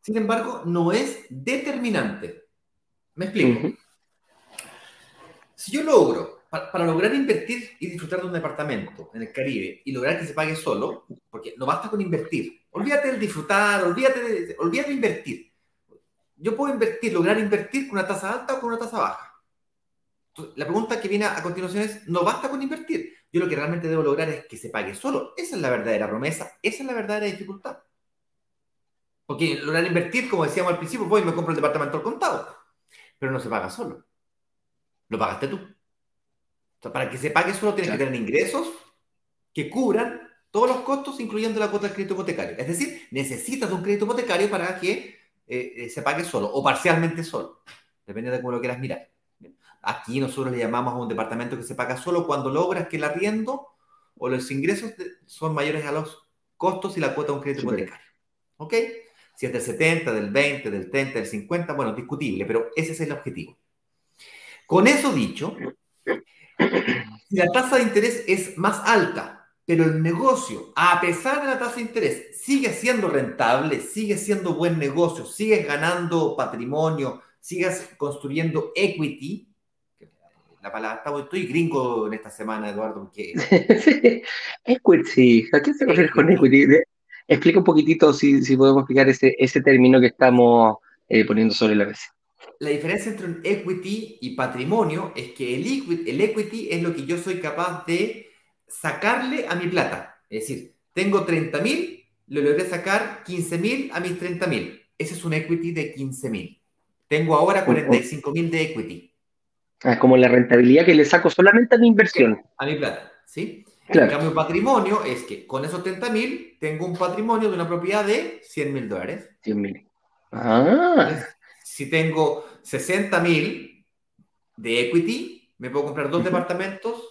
[SPEAKER 1] sin embargo, no es determinante. ¿Me explico? Si yo logro, para, lograr invertir y disfrutar de un departamento en el Caribe y lograr que se pague solo, porque no basta con invertir, olvídate del disfrutar, olvídate de, olvídate de invertir. Yo puedo invertir, lograr invertir con una tasa alta o con una tasa baja. la pregunta que viene a continuación es, no basta con invertir. Yo lo que realmente debo lograr es que se pague solo. Esa es la verdadera promesa, esa es la verdadera dificultad. Porque lograr invertir, como decíamos al principio, voy y me compro el departamento al contado. Pero no se paga solo. Lo pagaste tú. O sea, para que se pague solo tienes que tener ingresos que cubran todos los costos, incluyendo la cuota del crédito hipotecario. Es decir, necesitas un crédito hipotecario para que eh, eh, se pague solo o parcialmente solo. Depende de cómo lo quieras mirar. Aquí nosotros le llamamos a un departamento que se paga solo cuando logras que el arriendo o los ingresos son mayores a los costos y la cuota de un crédito hipotecario. ¿Ok? Si es del 70, del 20, del 30, del 50, bueno, discutible, pero ese es el objetivo. Con eso dicho, si la tasa de interés es más alta, pero el negocio, a pesar de la tasa de interés, sigue siendo rentable, sigue siendo buen negocio, sigues ganando patrimonio, sigues construyendo equity, la palabra, estoy gringo en esta semana, Eduardo, porque...
[SPEAKER 2] equity, ¿a qué se refiere con equity? Explica un poquitito si, si podemos explicar ese, ese término que estamos eh, poniendo sobre la mesa.
[SPEAKER 1] La diferencia entre un equity y patrimonio es que el, equity, el equity es lo que yo soy capaz de sacarle a mi plata. Es decir, tengo 30 mil, le logré sacar 15 mil a mis 30 mil. Ese es un equity de 15 mil. Tengo ahora 45 mil de equity.
[SPEAKER 2] Ah, como la rentabilidad que le saco solamente a mi inversión.
[SPEAKER 1] A mi plata, ¿sí? En cambio, patrimonio es que con esos 30 mil tengo un patrimonio de una propiedad de 100 mil dólares.
[SPEAKER 2] 100 mil. Ah.
[SPEAKER 1] si tengo 60 mil de equity, me puedo comprar dos departamentos,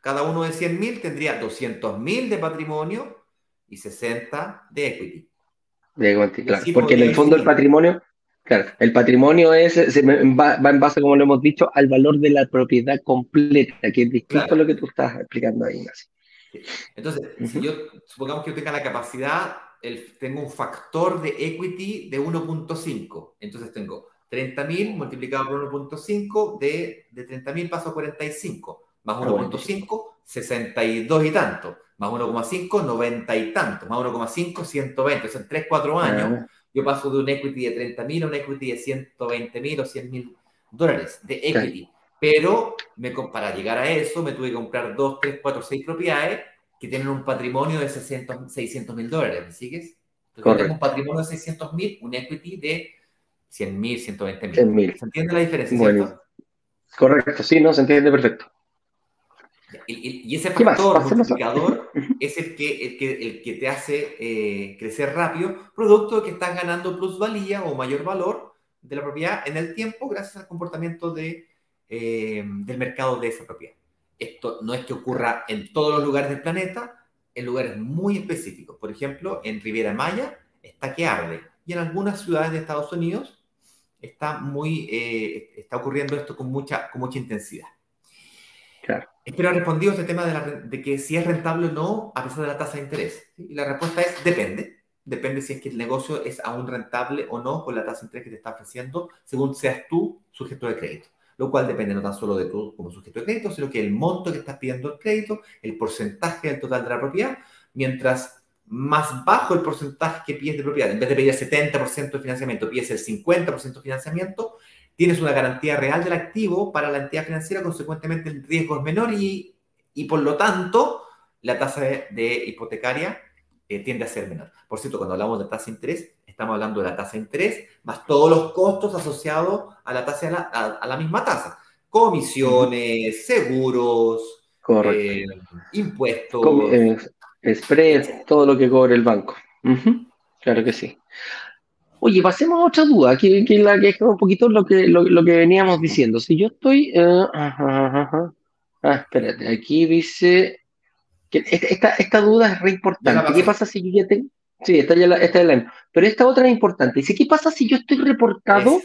[SPEAKER 1] cada uno de 100 mil, tendría 200 mil de patrimonio y 60 de equity.
[SPEAKER 2] De equity, claro. Porque en el fondo el patrimonio, claro, el patrimonio es, va, en base, como lo hemos dicho, al valor de la propiedad completa, que es distinto a lo que tú estás explicando ahí, Ignacio.
[SPEAKER 1] Entonces, si yo, supongamos que yo tenga la capacidad, el, tengo un factor de equity de 1.5. Entonces tengo 30.000 multiplicado por 1.5, de, de 30.000 paso a 45, más 1.5, 62 y tanto, más 1.5, 90 y tanto, más 1.5, 120. O sea, en 3, 4 años yo paso de un equity de 30.000 a un equity de 120.000 o 100.000 dólares de equity. Pero me, para llegar a eso me tuve que comprar 2, 3, 4, 6 propiedades que tienen un patrimonio de 600 mil dólares. ¿Me sigues? Entonces, tengo un patrimonio de 600 mil, un equity de 100 mil, 120 mil. ¿Se entiende la diferencia? Bueno,
[SPEAKER 2] correcto, sí, no, se entiende perfecto.
[SPEAKER 1] Y, ese factor multiplicador es el que, el que, el que te hace eh, crecer rápido, producto de que estás ganando plusvalía o mayor valor de la propiedad en el tiempo gracias al comportamiento de, eh, del mercado de esa propiedad. Esto no es que ocurra en todos los lugares del planeta, en lugares muy específicos. Por ejemplo, en Riviera Maya está que arde y en algunas ciudades de Estados Unidos está, muy, eh, está ocurriendo esto con mucha, con mucha intensidad. Claro. Espero haber respondido este tema de, que si es rentable o no a pesar de la tasa de interés. Y la respuesta es depende. Depende si es que el negocio es aún rentable o no con la tasa de interés que te está ofreciendo, según seas tú sujeto de crédito lo cual depende no tan solo de tú como sujeto de crédito, sino que el monto que estás pidiendo el crédito, el porcentaje del total de la propiedad, mientras más bajo el porcentaje que pides de propiedad, en vez de pedir el 70% de financiamiento, pides el 50% de financiamiento, tienes una garantía real del activo para la entidad financiera, consecuentemente el riesgo es menor y, y por lo tanto la tasa de, hipotecaria eh, tiende a ser menor. Por cierto, cuando hablamos de tasa de interés, estamos hablando de la tasa de interés, más todos los costos asociados a la, tasa, a la, misma tasa. Comisiones, seguros, eh, impuestos.
[SPEAKER 2] Eh, spread, todo lo que cobre el banco. Claro que sí. Oye, pasemos a otra duda, que, que, la, que es un poquito lo que, lo, que veníamos diciendo. Si yo estoy... Eh, ah, espérate, aquí dice... Que esta, esta duda es re importante. ¿Qué pasa si yo ya tengo... Sí, esta ya la, esta es la Pero esta otra es importante. Dice, ¿qué pasa si yo estoy reportado?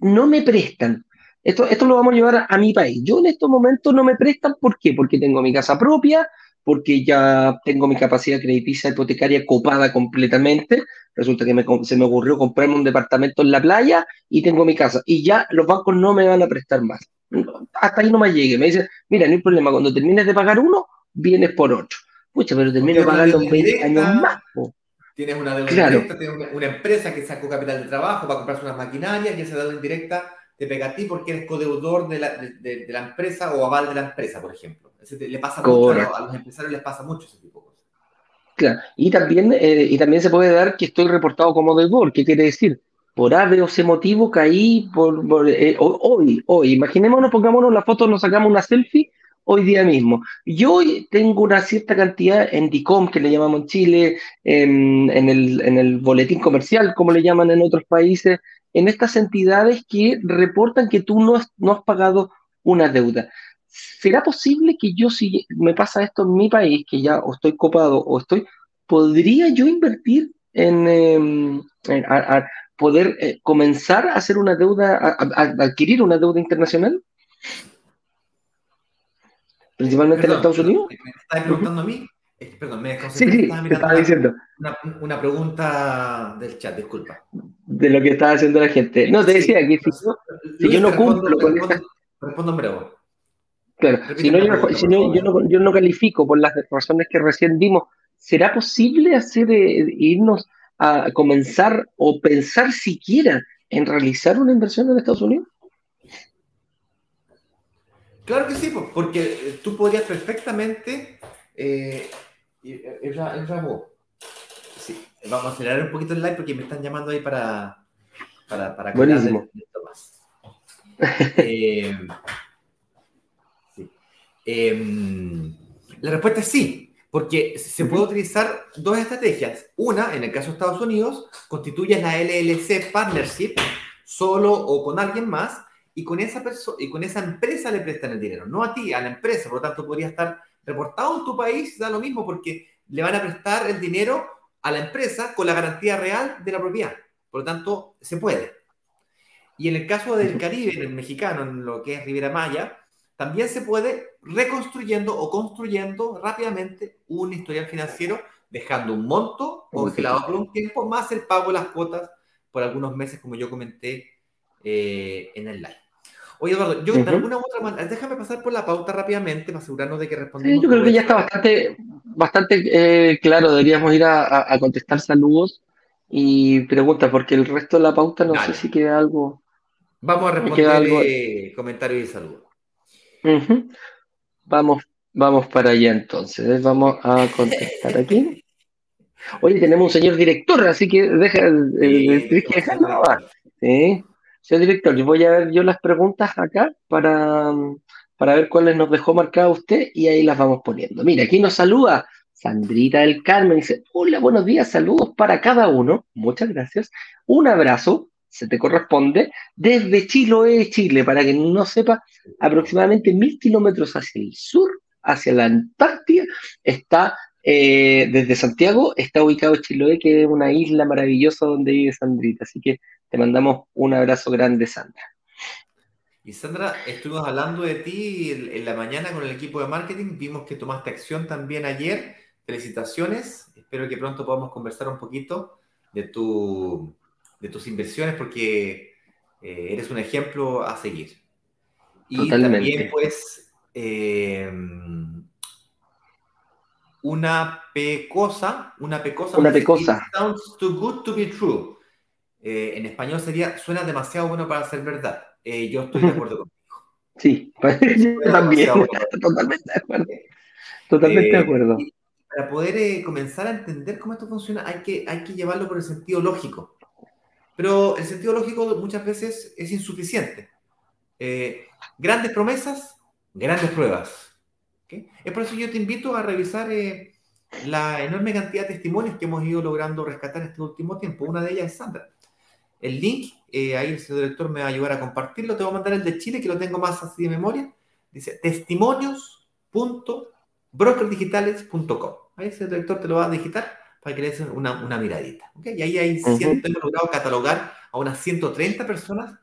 [SPEAKER 2] no me prestan. Esto, esto lo vamos a llevar a, mi país. Yo en estos momentos no me prestan, ¿por qué? Porque tengo mi casa propia, porque ya tengo mi capacidad crediticia hipotecaria copada completamente. Resulta que se me ocurrió comprarme un departamento en la playa y tengo mi casa. Y ya los bancos no me van a prestar más. Hasta ahí no me llegue. Me dicen, mira, no hay problema, cuando termines de pagar uno, vienes por otro. Pucha, pero termino pagando 20 años más.
[SPEAKER 1] Tienes una deuda indirecta, tienes una, empresa que sacó capital de trabajo para comprarse unas maquinarias y esa deuda indirecta te pega a ti porque eres codeudor de la, de, la empresa o aval de la empresa, por ejemplo. le pasa mucho, a, los empresarios les pasa mucho ese tipo de cosas.
[SPEAKER 2] Claro, y también, eh, y también se puede dar que estoy reportado como deudor. ¿Qué quiere decir? Por A, B o C motivo caí por, eh, hoy, hoy. Imaginémonos, pongámonos la foto, nos sacamos una selfie hoy día mismo. Yo hoy tengo una cierta cantidad en DICOM, que le llamamos en Chile, en, el, en el boletín comercial, como le llaman en otros países, en estas entidades que reportan que tú no has, no has pagado una deuda. ¿Será posible que yo, si me pasa esto en mi país, que ya o estoy copado o estoy, podría yo invertir en, em, poder eh, comenzar a hacer una deuda, a adquirir una deuda internacional? Principalmente en Estados Unidos.
[SPEAKER 1] ¿Me estás preguntando a mí? Perdón, me
[SPEAKER 2] sí, sí, estaba diciendo.
[SPEAKER 1] Una, una, pregunta del chat, disculpa.
[SPEAKER 2] De lo que estaba haciendo la gente. No, te decía que si, yo no cumplo con esta...
[SPEAKER 1] Respondo en breve.
[SPEAKER 2] Claro, si, no, yo, si no, yo, no, yo, no, califico por las razones que recién dimos, ¿será posible hacer eh, irnos a comenzar o pensar siquiera en realizar una inversión en Estados Unidos?
[SPEAKER 1] Claro que sí, porque eh, tú podrías perfectamente. Eh, eh sí, vamos a acelerar un poquito el live porque me están llamando ahí para. Para, para
[SPEAKER 2] Buenísimo.
[SPEAKER 1] Eh, sí. Em, la respuesta es sí, porque se puede utilizar dos estrategias. Una, en el caso de Estados Unidos, constituye la LLC Partnership solo o con alguien más y con esa persona y con esa empresa le prestan el dinero, no a ti, a la empresa, por lo tanto podría estar reportado en tu país, da lo mismo porque le van a prestar el dinero a la empresa con la garantía real de la propiedad. Por lo tanto, se puede. Y en el caso del Caribe, en el mexicano, en lo que es Riviera Maya, también se puede reconstruyendo o construyendo rápidamente un historial financiero, dejando un monto congelado por un tiempo, más el pago de las cuotas por algunos meses, como yo comenté eh, en el live. Oye, Eduardo, yo de alguna u otra manera, déjame pasar por la pauta rápidamente para asegurarnos de que respondemos.
[SPEAKER 2] Sí, yo creo que ya está bastante, bastante eh, claro. Deberíamos ir a, contestar saludos y preguntas, porque el resto de la pauta no sé si queda algo.
[SPEAKER 1] Vamos a responder algo... comentarios y saludos.
[SPEAKER 2] Vamos, vamos para allá entonces. Vamos a contestar aquí. Oye, tenemos un señor director, así que deja, el que dejarlo. ¿Sí? Señor director, yo voy a ver yo las preguntas acá para, para ver cuáles nos dejó marcado usted y ahí las vamos poniendo. Mira, aquí nos saluda Sandrita del Carmen, dice, hola, buenos días, saludos para cada uno, muchas gracias, un abrazo, se te corresponde, desde Chiloé, Chile, para que no sepa, aproximadamente mil kilómetros hacia el sur, hacia la Antártida, está eh, desde Santiago, está ubicado Chiloé, que es una isla maravillosa donde vive Sandrita, así que te mandamos un abrazo grande, Sandra.
[SPEAKER 1] Y Sandra, estuvimos hablando de ti en la mañana con el equipo de marketing, vimos que tomaste acción también ayer. Felicitaciones, espero que pronto podamos conversar un poquito de, tu, de tus inversiones porque eh, eres un ejemplo a seguir. Y también, pues, eh, una pecosa, una pecosa.
[SPEAKER 2] Una pecosa.
[SPEAKER 1] sounds too good to be true. Eh, en español sería, suena demasiado bueno para ser verdad. Eh, yo estoy de acuerdo contigo.
[SPEAKER 2] Sí, yo también. Totalmente de acuerdo. Totalmente de eh, acuerdo.
[SPEAKER 1] Para poder comenzar a entender cómo esto funciona, hay que, hay que llevarlo por el sentido lógico. Pero el sentido lógico muchas veces es insuficiente. grandes promesas, grandes pruebas. Es por eso yo te invito a revisar la enorme cantidad de testimonios que hemos ido logrando rescatar este último tiempo. Una de ellas es Sandra el link, eh, ahí el señor director me va a ayudar a compartirlo. Te voy a mandar el de Chile, que lo tengo más así de memoria. Dice testimonios.brokerdigitales.com. Ahí el señor director te lo va a digitar para que le des una, una miradita. Y ahí hay hemos logrado catalogar a unas 130 personas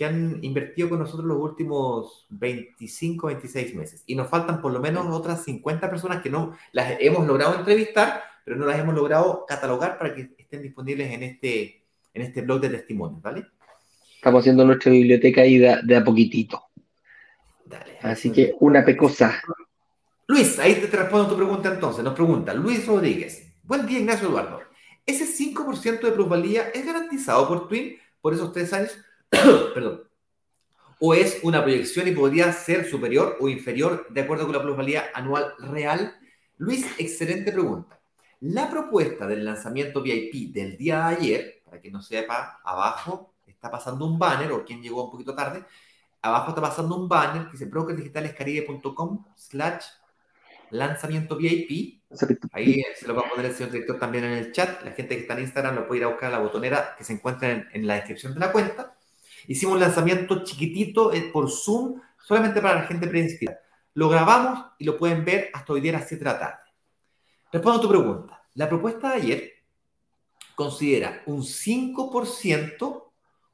[SPEAKER 1] que han invertido con nosotros los últimos 25, 26 meses. Y nos faltan por lo menos otras 50 personas que no las hemos logrado entrevistar, pero no las hemos logrado catalogar para que estén disponibles en este en este blog de testimonios, ¿vale?
[SPEAKER 2] Estamos haciendo nuestra biblioteca ahí de, a poquitito. Dale. Así que una pecosa.
[SPEAKER 1] Luis, ahí te, respondo tu pregunta entonces. Nos pregunta Luis Rodríguez. Buen día, Ignacio Eduardo. ¿Ese 5% de plusvalía es garantizado por Twin por esos tres años? Perdón. ¿O es una proyección y podría ser superior o inferior de acuerdo con la plusvalía anual real? Luis, excelente pregunta. La propuesta del lanzamiento VIP del día de ayer para que no sepa, abajo está pasando un banner, o quien llegó un poquito tarde, abajo está pasando un banner que dice brokerdigitalescaribe.com slash lanzamiento VIP. Ahí se lo va a poner el señor director también en el chat. La gente que está en Instagram lo puede ir a buscar a la botonera que se encuentra en, la descripción de la cuenta. Hicimos un lanzamiento chiquitito eh, por Zoom, solamente para la gente preinscrita. Lo grabamos y lo pueden ver hasta hoy día a las 7 de la tarde. Respondo a tu pregunta. La propuesta de ayer considera un 5%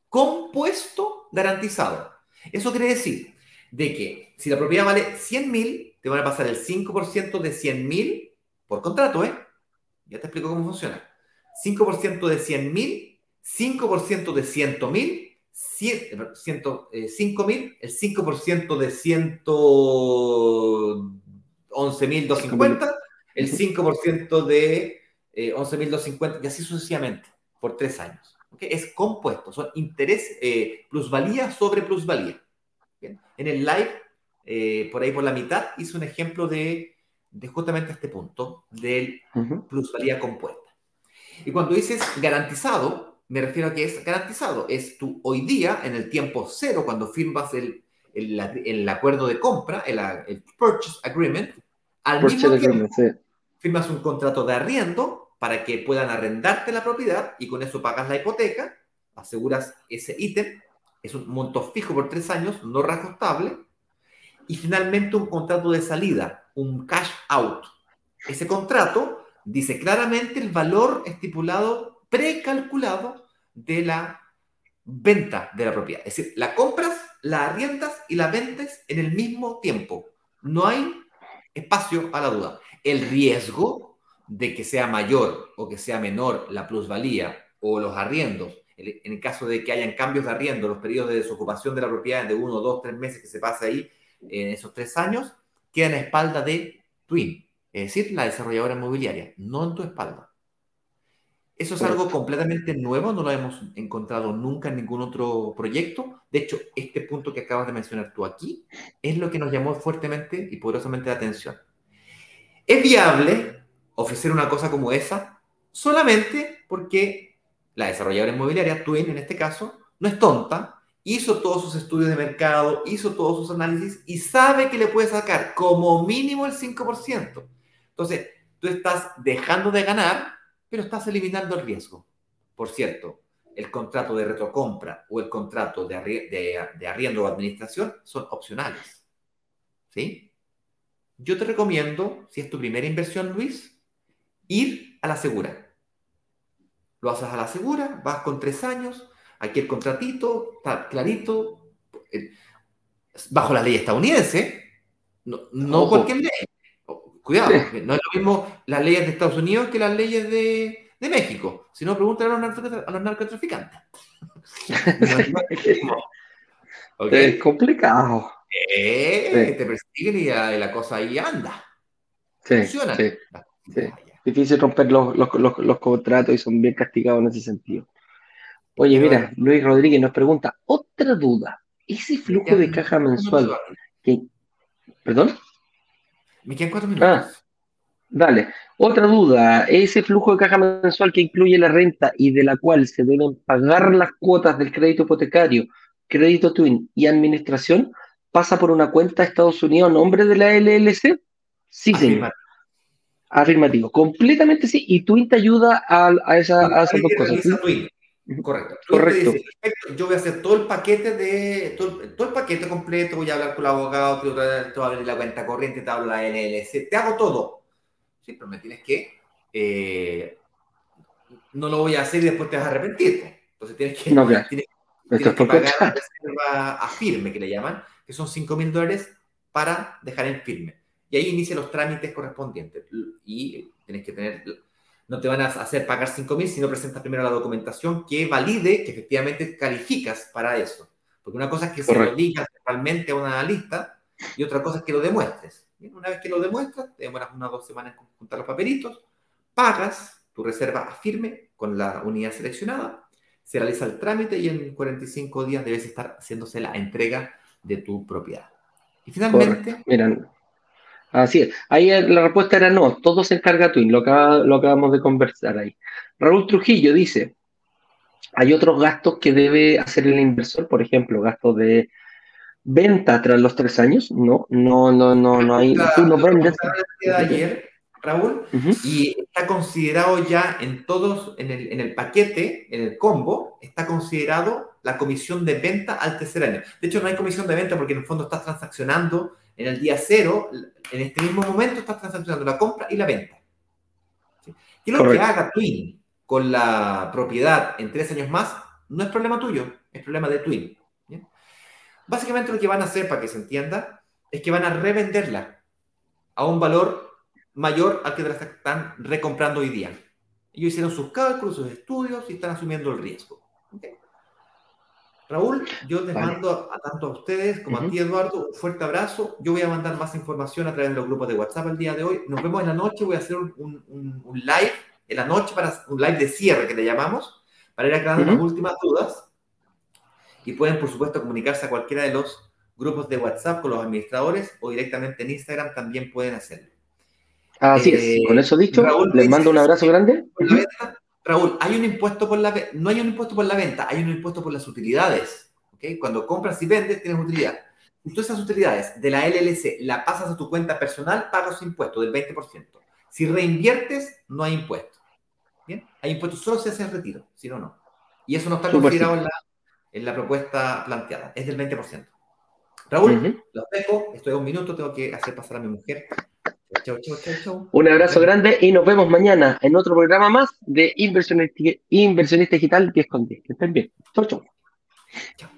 [SPEAKER 1] compuesto garantizado. Eso quiere decir de que si la propiedad vale 100 mil, te van a pasar el 5% de 100 mil por contrato, ¿eh? Ya te explico cómo funciona. 5% de 100 mil, 5% de 100 mil, 5 mil, el 5% de 111 mil 250, el 5% de 11.250 eh, y así sucesivamente por tres años. Es compuesto, son interés, eh, plusvalía sobre plusvalía. En el live, eh, por ahí por la mitad, hice un ejemplo de, de justamente este punto del plusvalía compuesta. Y cuando dices garantizado, me refiero a que es garantizado. Es tu hoy día, en el tiempo cero, cuando firmas el, el, acuerdo de compra, el, el, purchase agreement, al mismo tiempo firmas un contrato de arriendo para que puedan arrendarte la propiedad y con eso pagas la hipoteca, aseguras ese ítem, es un monto fijo por tres años, no reajustable, y finalmente un contrato de salida, un cash out. Ese contrato dice claramente el valor estipulado, precalculado de la venta de la propiedad. Es decir, la compras, la arriendas y la vendes en el mismo tiempo. No hay espacio a la duda. El riesgo de que sea mayor o que sea menor la plusvalía o los arriendos, en el caso de que hayan cambios de arriendo, los periodos de desocupación de la propiedad de uno, dos, tres meses que se pasa ahí en esos tres años, quedan a espalda de Twin, es decir, la desarrolladora inmobiliaria, no en tu espalda. Eso es algo completamente nuevo, no lo hemos encontrado nunca en ningún otro proyecto. De hecho, este punto que acabas de mencionar tú aquí es lo que nos llamó fuertemente y poderosamente la atención. ¿Es viable ofrecer una cosa como esa solamente porque la desarrolladora inmobiliaria, Twin en este caso, no es tonta, hizo todos sus estudios de mercado, hizo todos sus análisis y sabe que le puede sacar como mínimo el 5%? Entonces, tú estás dejando de ganar pero estás eliminando el riesgo. Por cierto, el contrato de retrocompra o el contrato de, arriendo o administración son opcionales. ¿Sí? Yo te recomiendo, si es tu primera inversión, Luis, ir a la segura. Lo haces a la segura, vas con tres años, aquí el contratito, está clarito, eh, bajo la ley estadounidense, no, no cualquier ley. Cuidado, no es lo mismo las leyes de Estados Unidos que las leyes de, México. Si no, pregúntale a los, narcotraficantes.
[SPEAKER 2] Es complicado.
[SPEAKER 1] Eh, te persiguen y la, cosa ahí anda.
[SPEAKER 2] Funciona. Difícil romper los, contratos y son bien castigados en ese sentido. Oye, mira, Luis Rodríguez nos pregunta, otra duda, ese flujo de caja mensual, ¿perdón?
[SPEAKER 1] Me quedan cuatro minutos. Ah,
[SPEAKER 2] dale. Otra duda, ese flujo de caja mensual que incluye la renta y de la cual se deben pagar las cuotas del crédito hipotecario, crédito twin y administración, pasa por una cuenta de Estados Unidos a nombre de la LLC? Sí, señor. Afirmativo. Completamente sí. Y Twin te ayuda a, a, esa, a esas dos cosas.
[SPEAKER 1] Correcto. Correcto. yo voy a hacer todo el paquete de todo, el paquete completo, voy a hablar con el abogado, te voy a abrir la cuenta corriente, te hablo la LLC, te hago todo. Sí, pero me tienes que eh, no lo voy a hacer y después te vas a arrepentir. Entonces tienes que, no, tienes, que pagar la reserva a firme, que le llaman, que son 5 mil dólares para dejar en firme. Y ahí inicia los trámites correspondientes. Y tienes que tener no te van a hacer pagar 5 mil si no presentas primero la documentación que valide que efectivamente calificas para eso. Porque una cosa es que se lo digas realmente a una lista y otra cosa es que lo demuestres. Una vez que lo demuestras, te demoras unas dos semanas en juntar los papelitos, pagas tu reserva firme con la unidad seleccionada, se realiza el trámite y en 45 días debes estar haciéndose la entrega de tu propiedad. Y finalmente,
[SPEAKER 2] Así es. Ahí la respuesta era no, todo se encarga Twin, lo, lo acabamos de conversar ahí. Raúl Trujillo dice, hay otros gastos que debe hacer el inversor, por ejemplo, gastos de venta tras los tres años. No, no, no, no, no hay. Tú no vendes.
[SPEAKER 1] ayer, Raúl, y está considerado ya en todos, en el, en el paquete, en el combo, está considerado la comisión de venta al tercer año. De hecho, no hay comisión de venta porque en el fondo estás transaccionando en el día cero, en este mismo momento estás transaccionando la compra y la venta. ¿Qué es lo que haga Twin con la propiedad en tres años más? No es problema tuyo, es problema de Twin. Básicamente lo que van a hacer, para que se entienda, es que van a revenderla a un valor mayor al que están recomprando hoy día. Ellos hicieron sus cálculos, sus estudios y están asumiendo el riesgo. Raúl, yo les mando a, tanto a ustedes como a ti, Eduardo, un fuerte abrazo. Yo voy a mandar más información a través de los grupos de WhatsApp el día de hoy. Nos vemos en la noche. Voy a hacer un, live en la noche, para un live de cierre que le llamamos, para ir aclarando las últimas dudas. Y pueden, por supuesto, comunicarse a cualquiera de los grupos de WhatsApp con los administradores o directamente en Instagram también pueden hacerlo.
[SPEAKER 2] Así es. Eh, con eso dicho, les mando un abrazo grande.
[SPEAKER 1] Raúl, hay un impuesto por la no hay un impuesto por la venta, hay un impuesto por las utilidades. ¿okay? Cuando compras y vendes, tienes utilidad. Si tú esas utilidades de la LLC la pasas a tu cuenta personal, pagas impuesto del 20%. Si reinviertes, no hay impuesto. ¿Bien? Hay impuesto solo si haces retiro, si no, no. Y eso no está considerado en la, en la, propuesta planteada, es del 20%. Raúl, los dejo, estoy a un minuto, tengo que hacer pasar a mi mujer
[SPEAKER 2] un abrazo grande y nos vemos mañana en otro programa más de Inversionista, Digital 10 con 10. Que estén bien. Chau, chau.
[SPEAKER 1] Chao.